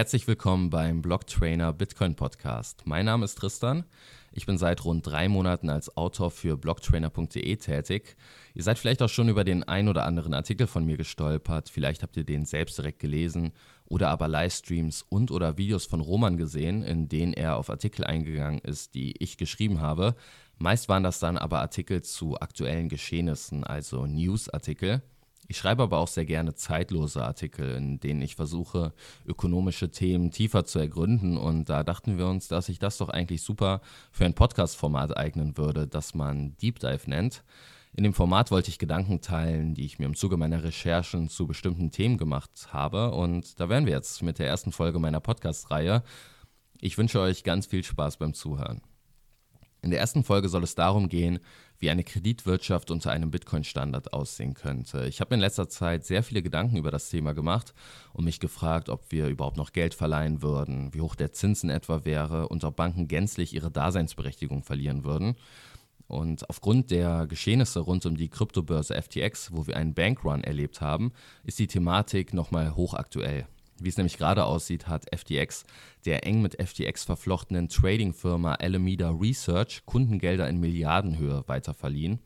Herzlich willkommen beim Blocktrainer Bitcoin Podcast. Mein Name ist Tristan. Ich bin seit rund drei Monaten als Autor für blocktrainer.de tätig. Ihr seid vielleicht auch schon über den ein oder anderen Artikel von mir gestolpert. Vielleicht habt ihr den selbst direkt gelesen oder aber Livestreams und oder Videos von Roman gesehen, in denen er auf Artikel eingegangen ist, die ich geschrieben habe. Meist waren das dann aber Artikel zu aktuellen Geschehnissen, also News-Artikel. Ich schreibe aber auch sehr gerne zeitlose Artikel, in denen ich versuche, ökonomische Themen tiefer zu ergründen. Und da dachten wir uns, dass sich das doch eigentlich super für ein Podcast-Format eignen würde, das man Deep Dive nennt. In dem Format wollte ich Gedanken teilen, die ich mir im Zuge meiner Recherchen zu bestimmten Themen gemacht habe. Und da wären wir jetzt mit der ersten Folge meiner Podcast-Reihe. Ich wünsche euch ganz viel Spaß beim Zuhören. In der ersten Folge soll es darum gehen, wie eine Kreditwirtschaft unter einem Bitcoin-Standard aussehen könnte. Ich habe in letzter Zeit sehr viele Gedanken über das Thema gemacht und mich gefragt, ob wir überhaupt noch Geld verleihen würden, wie hoch der Zinsen etwa wäre und ob Banken gänzlich ihre Daseinsberechtigung verlieren würden. Und aufgrund der Geschehnisse rund um die Kryptobörse FTX, wo wir einen Bankrun erlebt haben, ist die Thematik nochmal hochaktuell. Wie es nämlich gerade aussieht, hat FTX der eng mit FTX verflochtenen Trading-Firma Alameda Research Kundengelder in Milliardenhöhe weiterverliehen.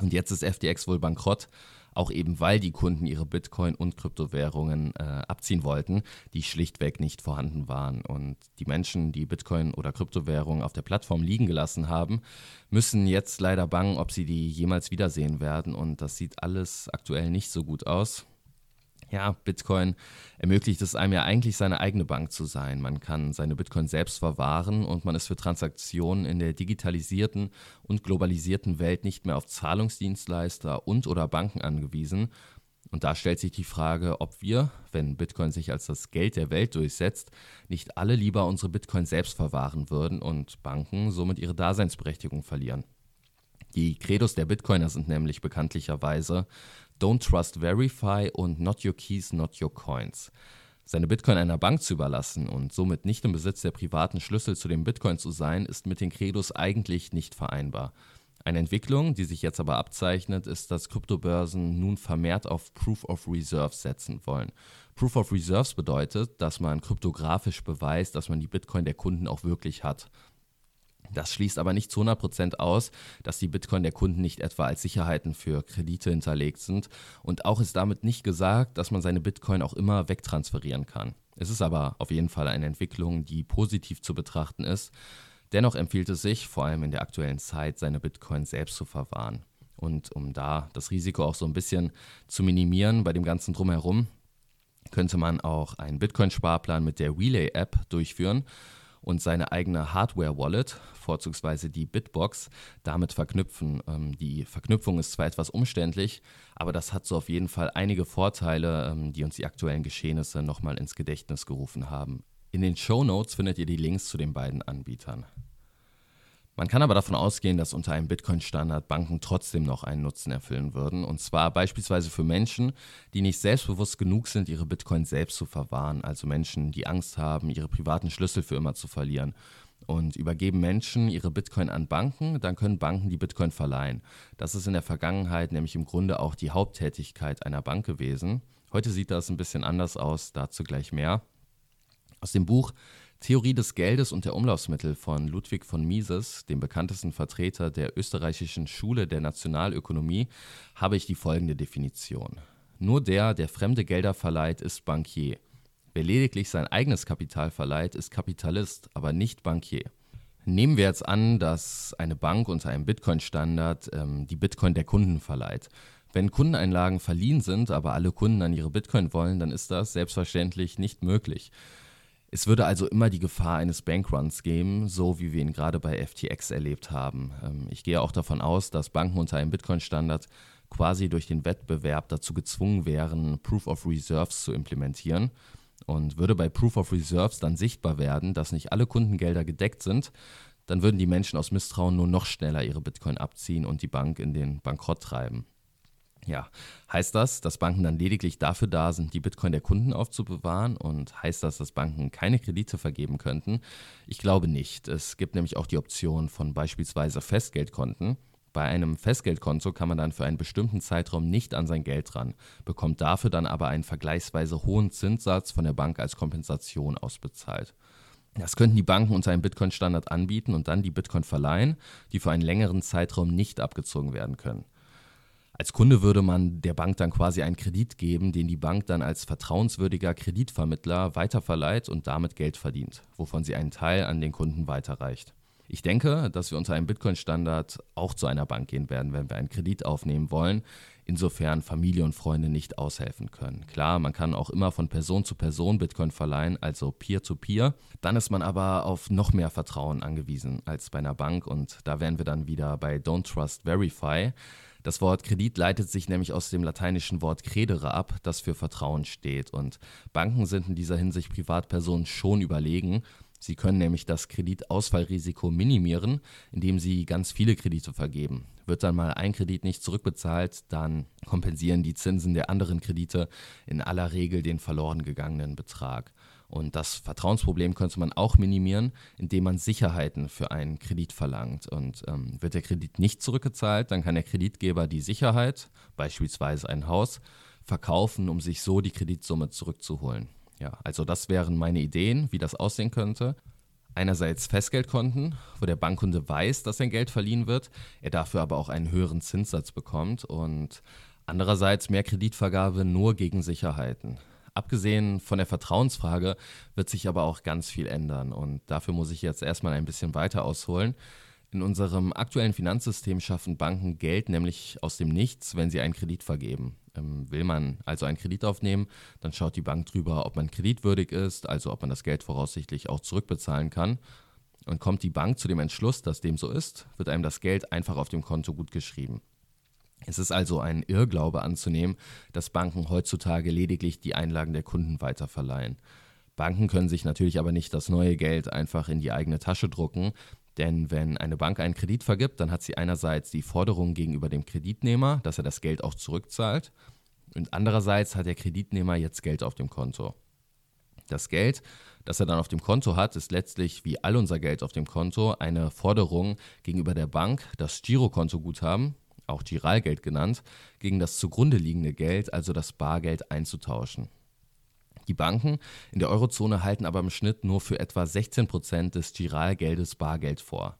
Und jetzt ist FTX wohl bankrott, auch eben weil die Kunden ihre Bitcoin- und Kryptowährungen äh, abziehen wollten, die schlichtweg nicht vorhanden waren. Und die Menschen, die Bitcoin oder Kryptowährungen auf der Plattform liegen gelassen haben, müssen jetzt leider bangen, ob sie die jemals wiedersehen werden. Und das sieht alles aktuell nicht so gut aus ja, Bitcoin ermöglicht es einem ja eigentlich seine eigene Bank zu sein. Man kann seine Bitcoin selbst verwahren und man ist für Transaktionen in der digitalisierten und globalisierten Welt nicht mehr auf Zahlungsdienstleister und oder Banken angewiesen. Und da stellt sich die Frage, ob wir, wenn Bitcoin sich als das Geld der Welt durchsetzt, nicht alle lieber unsere Bitcoin selbst verwahren würden und Banken somit ihre Daseinsberechtigung verlieren. Die Credos der Bitcoiner sind nämlich bekanntlicherweise Don't Trust Verify und Not Your Keys, Not Your Coins. Seine Bitcoin einer Bank zu überlassen und somit nicht im Besitz der privaten Schlüssel zu dem Bitcoin zu sein, ist mit den Credos eigentlich nicht vereinbar. Eine Entwicklung, die sich jetzt aber abzeichnet, ist, dass Kryptobörsen nun vermehrt auf Proof of Reserves setzen wollen. Proof of Reserves bedeutet, dass man kryptografisch beweist, dass man die Bitcoin der Kunden auch wirklich hat. Das schließt aber nicht zu 100% aus, dass die Bitcoin der Kunden nicht etwa als Sicherheiten für Kredite hinterlegt sind. Und auch ist damit nicht gesagt, dass man seine Bitcoin auch immer wegtransferieren kann. Es ist aber auf jeden Fall eine Entwicklung, die positiv zu betrachten ist. Dennoch empfiehlt es sich, vor allem in der aktuellen Zeit, seine Bitcoin selbst zu verwahren. Und um da das Risiko auch so ein bisschen zu minimieren bei dem ganzen Drumherum, könnte man auch einen Bitcoin-Sparplan mit der Relay-App durchführen und seine eigene Hardware-Wallet, vorzugsweise die Bitbox, damit verknüpfen. Ähm, die Verknüpfung ist zwar etwas umständlich, aber das hat so auf jeden Fall einige Vorteile, ähm, die uns die aktuellen Geschehnisse nochmal ins Gedächtnis gerufen haben. In den Show Notes findet ihr die Links zu den beiden Anbietern. Man kann aber davon ausgehen, dass unter einem Bitcoin-Standard Banken trotzdem noch einen Nutzen erfüllen würden. Und zwar beispielsweise für Menschen, die nicht selbstbewusst genug sind, ihre Bitcoin selbst zu verwahren. Also Menschen, die Angst haben, ihre privaten Schlüssel für immer zu verlieren. Und übergeben Menschen ihre Bitcoin an Banken, dann können Banken die Bitcoin verleihen. Das ist in der Vergangenheit nämlich im Grunde auch die Haupttätigkeit einer Bank gewesen. Heute sieht das ein bisschen anders aus, dazu gleich mehr. Aus dem Buch Theorie des Geldes und der Umlaufsmittel von Ludwig von Mises, dem bekanntesten Vertreter der österreichischen Schule der Nationalökonomie, habe ich die folgende Definition. Nur der, der fremde Gelder verleiht, ist Bankier. Wer lediglich sein eigenes Kapital verleiht, ist Kapitalist, aber nicht Bankier. Nehmen wir jetzt an, dass eine Bank unter einem Bitcoin-Standard ähm, die Bitcoin der Kunden verleiht. Wenn Kundeneinlagen verliehen sind, aber alle Kunden an ihre Bitcoin wollen, dann ist das selbstverständlich nicht möglich. Es würde also immer die Gefahr eines Bankruns geben, so wie wir ihn gerade bei FTX erlebt haben. Ähm, ich gehe auch davon aus, dass Banken unter einem Bitcoin-Standard quasi durch den Wettbewerb dazu gezwungen wären, Proof of Reserves zu implementieren. Und würde bei Proof of Reserves dann sichtbar werden, dass nicht alle Kundengelder gedeckt sind, dann würden die Menschen aus Misstrauen nur noch schneller ihre Bitcoin abziehen und die Bank in den Bankrott treiben. Ja, heißt das, dass Banken dann lediglich dafür da sind, die Bitcoin der Kunden aufzubewahren? Und heißt das, dass Banken keine Kredite vergeben könnten? Ich glaube nicht. Es gibt nämlich auch die Option von beispielsweise Festgeldkonten. Bei einem Festgeldkonto kann man dann für einen bestimmten Zeitraum nicht an sein Geld ran, bekommt dafür dann aber einen vergleichsweise hohen Zinssatz von der Bank als Kompensation ausbezahlt. Das könnten die Banken unter einem Bitcoin-Standard anbieten und dann die Bitcoin verleihen, die für einen längeren Zeitraum nicht abgezogen werden können. Als Kunde würde man der Bank dann quasi einen Kredit geben, den die Bank dann als vertrauenswürdiger Kreditvermittler weiterverleiht und damit Geld verdient, wovon sie einen Teil an den Kunden weiterreicht. Ich denke, dass wir unter einem Bitcoin-Standard auch zu einer Bank gehen werden, wenn wir einen Kredit aufnehmen wollen, insofern Familie und Freunde nicht aushelfen können. Klar, man kann auch immer von Person zu Person Bitcoin verleihen, also Peer-to-Peer. -Peer. Dann ist man aber auf noch mehr Vertrauen angewiesen als bei einer Bank und da wären wir dann wieder bei Don't Trust Verify. Das Wort Kredit leitet sich nämlich aus dem lateinischen Wort credere ab, das für Vertrauen steht. Und Banken sind in dieser Hinsicht Privatpersonen schon überlegen Sie können nämlich das Kreditausfallrisiko minimieren, indem sie ganz viele Kredite vergeben. Wird dann mal ein Kredit nicht zurückbezahlt, dann kompensieren die Zinsen der anderen Kredite in aller Regel den verloren gegangenen Betrag. Und das Vertrauensproblem könnte man auch minimieren, indem man Sicherheiten für einen Kredit verlangt. Und ähm, wird der Kredit nicht zurückgezahlt, dann kann der Kreditgeber die Sicherheit, beispielsweise ein Haus, verkaufen, um sich so die Kreditsumme zurückzuholen. Ja, also das wären meine Ideen, wie das aussehen könnte. Einerseits Festgeldkonten, wo der Bankkunde weiß, dass sein Geld verliehen wird, er dafür aber auch einen höheren Zinssatz bekommt und andererseits mehr Kreditvergabe nur gegen Sicherheiten. Abgesehen von der Vertrauensfrage wird sich aber auch ganz viel ändern und dafür muss ich jetzt erstmal ein bisschen weiter ausholen. In unserem aktuellen Finanzsystem schaffen Banken Geld nämlich aus dem Nichts, wenn sie einen Kredit vergeben. Ähm, will man also einen Kredit aufnehmen, dann schaut die Bank drüber, ob man kreditwürdig ist, also ob man das Geld voraussichtlich auch zurückbezahlen kann. Und kommt die Bank zu dem Entschluss, dass dem so ist, wird einem das Geld einfach auf dem Konto gut geschrieben. Es ist also ein Irrglaube anzunehmen, dass Banken heutzutage lediglich die Einlagen der Kunden weiterverleihen. Banken können sich natürlich aber nicht das neue Geld einfach in die eigene Tasche drucken, denn wenn eine Bank einen Kredit vergibt, dann hat sie einerseits die Forderung gegenüber dem Kreditnehmer, dass er das Geld auch zurückzahlt. Und andererseits hat der Kreditnehmer jetzt Geld auf dem Konto. Das Geld, das er dann auf dem Konto hat, ist letztlich wie all unser Geld auf dem Konto eine Forderung gegenüber der Bank, das Girokontoguthaben, auch Giralgeld genannt, gegen das zugrunde liegende Geld, also das Bargeld, einzutauschen. Die Banken in der Eurozone halten aber im Schnitt nur für etwa 16 Prozent des Giralgeldes Bargeld vor.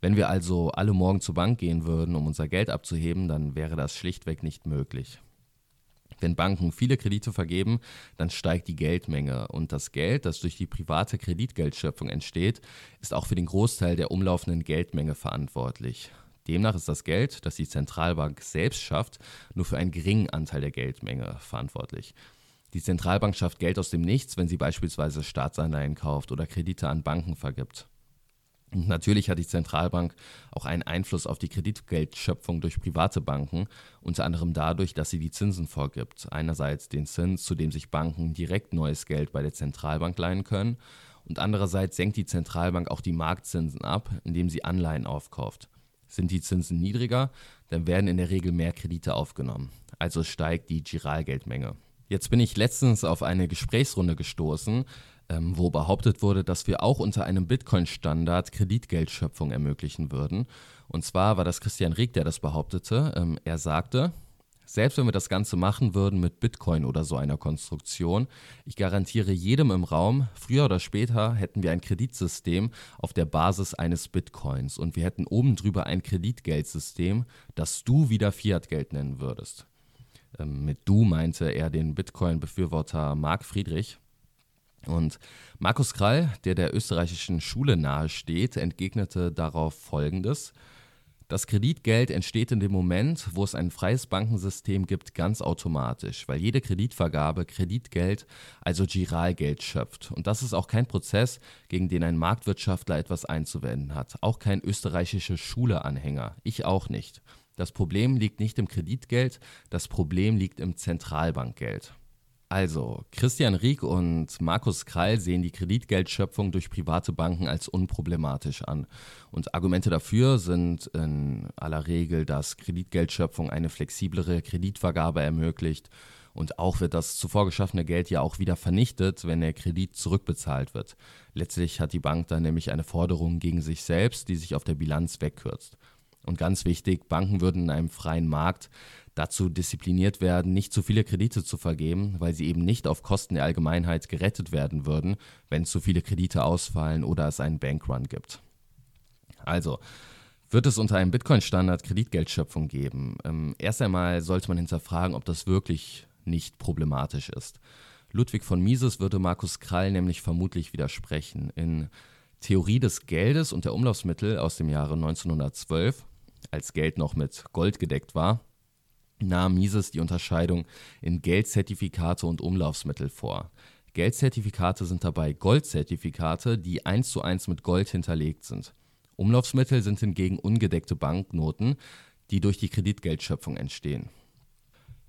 Wenn wir also alle morgen zur Bank gehen würden, um unser Geld abzuheben, dann wäre das schlichtweg nicht möglich. Wenn Banken viele Kredite vergeben, dann steigt die Geldmenge und das Geld, das durch die private Kreditgeldschöpfung entsteht, ist auch für den Großteil der umlaufenden Geldmenge verantwortlich. Demnach ist das Geld, das die Zentralbank selbst schafft, nur für einen geringen Anteil der Geldmenge verantwortlich. Die Zentralbank schafft Geld aus dem Nichts, wenn sie beispielsweise Staatsanleihen kauft oder Kredite an Banken vergibt. Und natürlich hat die Zentralbank auch einen Einfluss auf die Kreditgeldschöpfung durch private Banken, unter anderem dadurch, dass sie die Zinsen vorgibt. Einerseits den Zins, zu dem sich Banken direkt neues Geld bei der Zentralbank leihen können, und andererseits senkt die Zentralbank auch die Marktzinsen ab, indem sie Anleihen aufkauft. Sind die Zinsen niedriger, dann werden in der Regel mehr Kredite aufgenommen. Also steigt die Giralgeldmenge. Jetzt bin ich letztens auf eine Gesprächsrunde gestoßen, ähm, wo behauptet wurde, dass wir auch unter einem Bitcoin-Standard Kreditgeldschöpfung ermöglichen würden. Und zwar war das Christian Rieck, der das behauptete. Ähm, er sagte, selbst wenn wir das Ganze machen würden mit Bitcoin oder so einer Konstruktion, ich garantiere jedem im Raum, früher oder später hätten wir ein Kreditsystem auf der Basis eines Bitcoins und wir hätten oben drüber ein Kreditgeldsystem, das du wieder Fiat-Geld nennen würdest. Ähm, mit du meinte er den Bitcoin-Befürworter Marc Friedrich. Und Markus Krall, der der österreichischen Schule nahesteht, entgegnete darauf Folgendes. Das Kreditgeld entsteht in dem Moment, wo es ein freies Bankensystem gibt, ganz automatisch, weil jede Kreditvergabe Kreditgeld, also Giralgeld schöpft. Und das ist auch kein Prozess, gegen den ein Marktwirtschaftler etwas einzuwenden hat. Auch kein österreichischer Schule-Anhänger. Ich auch nicht. Das Problem liegt nicht im Kreditgeld, das Problem liegt im Zentralbankgeld. Also, Christian Rieck und Markus Krall sehen die Kreditgeldschöpfung durch private Banken als unproblematisch an. Und Argumente dafür sind in aller Regel, dass Kreditgeldschöpfung eine flexiblere Kreditvergabe ermöglicht und auch wird das zuvor geschaffene Geld ja auch wieder vernichtet, wenn der Kredit zurückbezahlt wird. Letztlich hat die Bank dann nämlich eine Forderung gegen sich selbst, die sich auf der Bilanz wegkürzt. Und ganz wichtig, Banken würden in einem freien Markt dazu diszipliniert werden, nicht zu viele Kredite zu vergeben, weil sie eben nicht auf Kosten der Allgemeinheit gerettet werden würden, wenn zu viele Kredite ausfallen oder es einen Bankrun gibt. Also, wird es unter einem Bitcoin-Standard Kreditgeldschöpfung geben? Ähm, erst einmal sollte man hinterfragen, ob das wirklich nicht problematisch ist. Ludwig von Mises würde Markus Krall nämlich vermutlich widersprechen. In Theorie des Geldes und der Umlaufsmittel aus dem Jahre 1912, als Geld noch mit Gold gedeckt war, nahm Mises die Unterscheidung in Geldzertifikate und Umlaufsmittel vor. Geldzertifikate sind dabei Goldzertifikate, die eins zu eins mit Gold hinterlegt sind. Umlaufsmittel sind hingegen ungedeckte Banknoten, die durch die Kreditgeldschöpfung entstehen.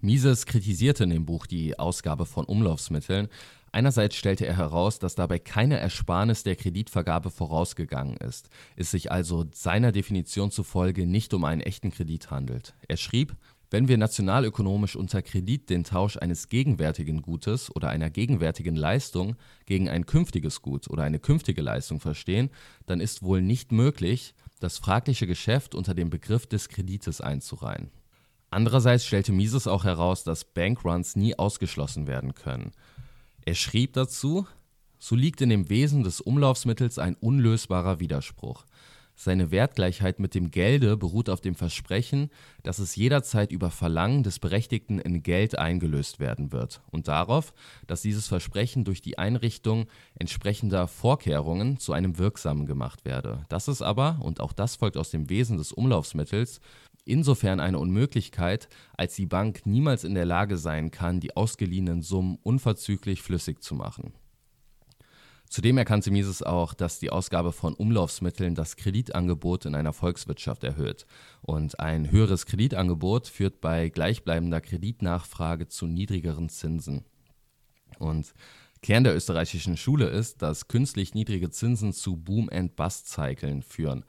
Mises kritisierte in dem Buch die Ausgabe von Umlaufsmitteln. Einerseits stellte er heraus, dass dabei keine Ersparnis der Kreditvergabe vorausgegangen ist, es sich also seiner Definition zufolge nicht um einen echten Kredit handelt. Er schrieb, wenn wir nationalökonomisch unter Kredit den Tausch eines gegenwärtigen Gutes oder einer gegenwärtigen Leistung gegen ein künftiges Gut oder eine künftige Leistung verstehen, dann ist wohl nicht möglich, das fragliche Geschäft unter den Begriff des Kredites einzureihen. Andererseits stellte Mises auch heraus, dass Bankruns nie ausgeschlossen werden können. Er schrieb dazu, so liegt in dem Wesen des Umlaufsmittels ein unlösbarer Widerspruch. Seine Wertgleichheit mit dem Gelde beruht auf dem Versprechen, dass es jederzeit über Verlangen des Berechtigten in Geld eingelöst werden wird und darauf, dass dieses Versprechen durch die Einrichtung entsprechender Vorkehrungen zu einem wirksamen gemacht werde. Das ist aber, und auch das folgt aus dem Wesen des Umlaufsmittels, insofern eine Unmöglichkeit, als die Bank niemals in der Lage sein kann, die ausgeliehenen Summen unverzüglich flüssig zu machen. Zudem erkannte Mises auch, dass die Ausgabe von Umlaufsmitteln das Kreditangebot in einer Volkswirtschaft erhöht. Und ein höheres Kreditangebot führt bei gleichbleibender Kreditnachfrage zu niedrigeren Zinsen. Und Kern der österreichischen Schule ist, dass künstlich niedrige Zinsen zu Boom-and-Bust-Zyklen führen,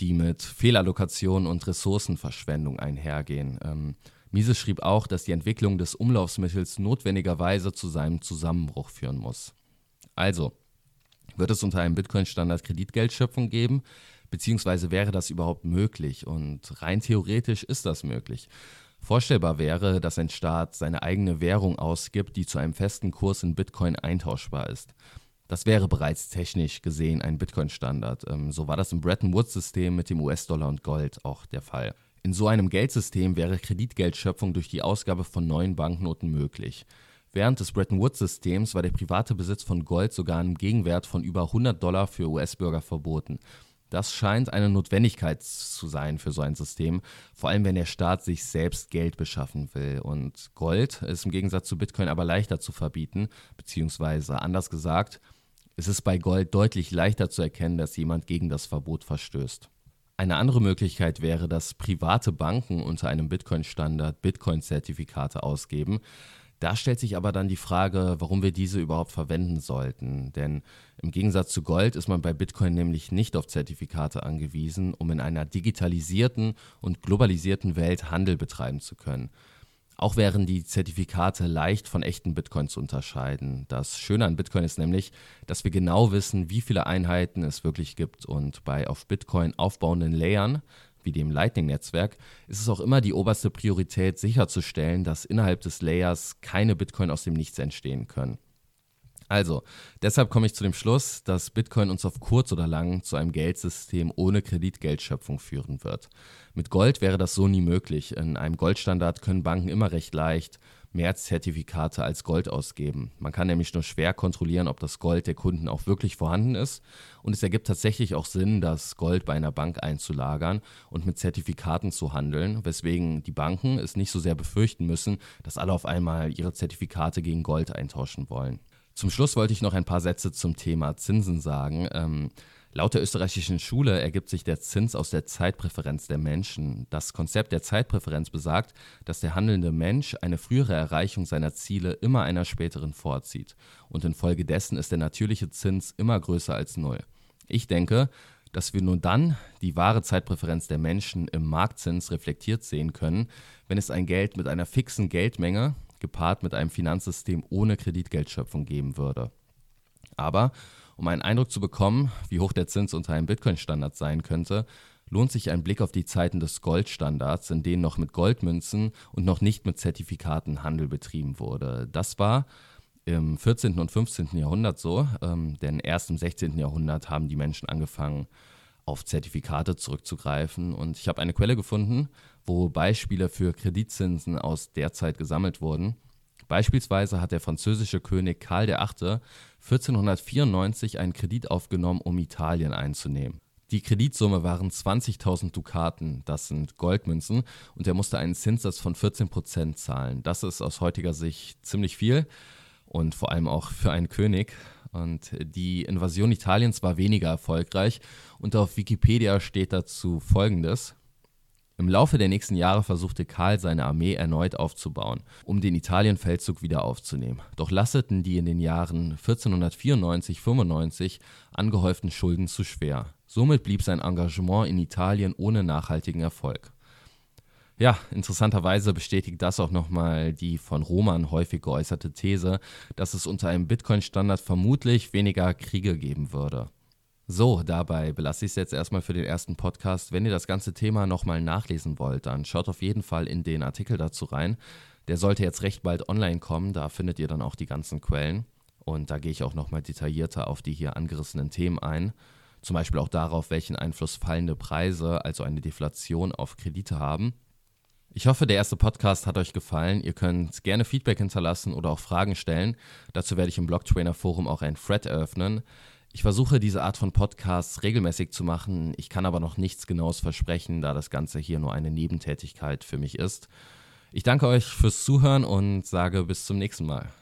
die mit Fehlallokation und Ressourcenverschwendung einhergehen. Ähm, Mises schrieb auch, dass die Entwicklung des Umlaufsmittels notwendigerweise zu seinem Zusammenbruch führen muss. Also, wird es unter einem Bitcoin-Standard Kreditgeldschöpfung geben? Beziehungsweise wäre das überhaupt möglich? Und rein theoretisch ist das möglich. Vorstellbar wäre, dass ein Staat seine eigene Währung ausgibt, die zu einem festen Kurs in Bitcoin eintauschbar ist. Das wäre bereits technisch gesehen ein Bitcoin-Standard. Ähm, so war das im Bretton Woods-System mit dem US-Dollar und Gold auch der Fall. In so einem Geldsystem wäre Kreditgeldschöpfung durch die Ausgabe von neuen Banknoten möglich. Während des Bretton Woods-Systems war der private Besitz von Gold sogar im Gegenwert von über 100 Dollar für US-Bürger verboten. Das scheint eine Notwendigkeit zu sein für so ein System, vor allem wenn der Staat sich selbst Geld beschaffen will. Und Gold ist im Gegensatz zu Bitcoin aber leichter zu verbieten, beziehungsweise anders gesagt, es ist bei Gold deutlich leichter zu erkennen, dass jemand gegen das Verbot verstößt. Eine andere Möglichkeit wäre, dass private Banken unter einem Bitcoin-Standard Bitcoin-Zertifikate ausgeben. Da stellt sich aber dann die Frage, warum wir diese überhaupt verwenden sollten. Denn im Gegensatz zu Gold ist man bei Bitcoin nämlich nicht auf Zertifikate angewiesen, um in einer digitalisierten und globalisierten Welt Handel betreiben zu können. Auch wären die Zertifikate leicht von echten Bitcoin zu unterscheiden. Das Schöne an Bitcoin ist nämlich, dass wir genau wissen, wie viele Einheiten es wirklich gibt und bei auf Bitcoin aufbauenden Layern wie dem Lightning-Netzwerk, ist es auch immer die oberste Priorität, sicherzustellen, dass innerhalb des Layers keine Bitcoin aus dem Nichts entstehen können. Also, deshalb komme ich zu dem Schluss, dass Bitcoin uns auf kurz oder lang zu einem Geldsystem ohne Kreditgeldschöpfung führen wird. Mit Gold wäre das so nie möglich. In einem Goldstandard können Banken immer recht leicht mehr Zertifikate als Gold ausgeben. Man kann nämlich nur schwer kontrollieren, ob das Gold der Kunden auch wirklich vorhanden ist. Und es ergibt tatsächlich auch Sinn, das Gold bei einer Bank einzulagern und mit Zertifikaten zu handeln, weswegen die Banken es nicht so sehr befürchten müssen, dass alle auf einmal ihre Zertifikate gegen Gold eintauschen wollen. Zum Schluss wollte ich noch ein paar Sätze zum Thema Zinsen sagen. Ähm, Laut der österreichischen Schule ergibt sich der Zins aus der Zeitpräferenz der Menschen. Das Konzept der Zeitpräferenz besagt, dass der handelnde Mensch eine frühere Erreichung seiner Ziele immer einer späteren vorzieht. Und infolgedessen ist der natürliche Zins immer größer als null. Ich denke, dass wir nur dann die wahre Zeitpräferenz der Menschen im Marktzins reflektiert sehen können, wenn es ein Geld mit einer fixen Geldmenge gepaart mit einem Finanzsystem ohne Kreditgeldschöpfung geben würde. Aber um einen Eindruck zu bekommen, wie hoch der Zins unter einem Bitcoin-Standard sein könnte, lohnt sich ein Blick auf die Zeiten des Goldstandards, in denen noch mit Goldmünzen und noch nicht mit Zertifikaten Handel betrieben wurde. Das war im 14. und 15. Jahrhundert so, ähm, denn erst im 16. Jahrhundert haben die Menschen angefangen, auf Zertifikate zurückzugreifen. Und ich habe eine Quelle gefunden, wo Beispiele für Kreditzinsen aus der Zeit gesammelt wurden. Beispielsweise hat der französische König Karl VIII. 1494 einen Kredit aufgenommen, um Italien einzunehmen. Die Kreditsumme waren 20.000 Dukaten, das sind Goldmünzen, und er musste einen Zinssatz von 14% zahlen. Das ist aus heutiger Sicht ziemlich viel und vor allem auch für einen König. Und die Invasion Italiens war weniger erfolgreich und auf Wikipedia steht dazu Folgendes. Im Laufe der nächsten Jahre versuchte Karl seine Armee erneut aufzubauen, um den Italienfeldzug wieder aufzunehmen. Doch lasteten die in den Jahren 1494-95 angehäuften Schulden zu schwer. Somit blieb sein Engagement in Italien ohne nachhaltigen Erfolg. Ja, interessanterweise bestätigt das auch nochmal die von Roman häufig geäußerte These, dass es unter einem Bitcoin-Standard vermutlich weniger Kriege geben würde. So, dabei belasse ich es jetzt erstmal für den ersten Podcast. Wenn ihr das ganze Thema nochmal nachlesen wollt, dann schaut auf jeden Fall in den Artikel dazu rein. Der sollte jetzt recht bald online kommen, da findet ihr dann auch die ganzen Quellen. Und da gehe ich auch nochmal detaillierter auf die hier angerissenen Themen ein. Zum Beispiel auch darauf, welchen Einfluss fallende Preise, also eine Deflation, auf Kredite haben. Ich hoffe, der erste Podcast hat euch gefallen. Ihr könnt gerne Feedback hinterlassen oder auch Fragen stellen. Dazu werde ich im Blocktrainer Forum auch ein Thread eröffnen. Ich versuche diese Art von Podcasts regelmäßig zu machen. Ich kann aber noch nichts Genaues versprechen, da das Ganze hier nur eine Nebentätigkeit für mich ist. Ich danke euch fürs Zuhören und sage bis zum nächsten Mal.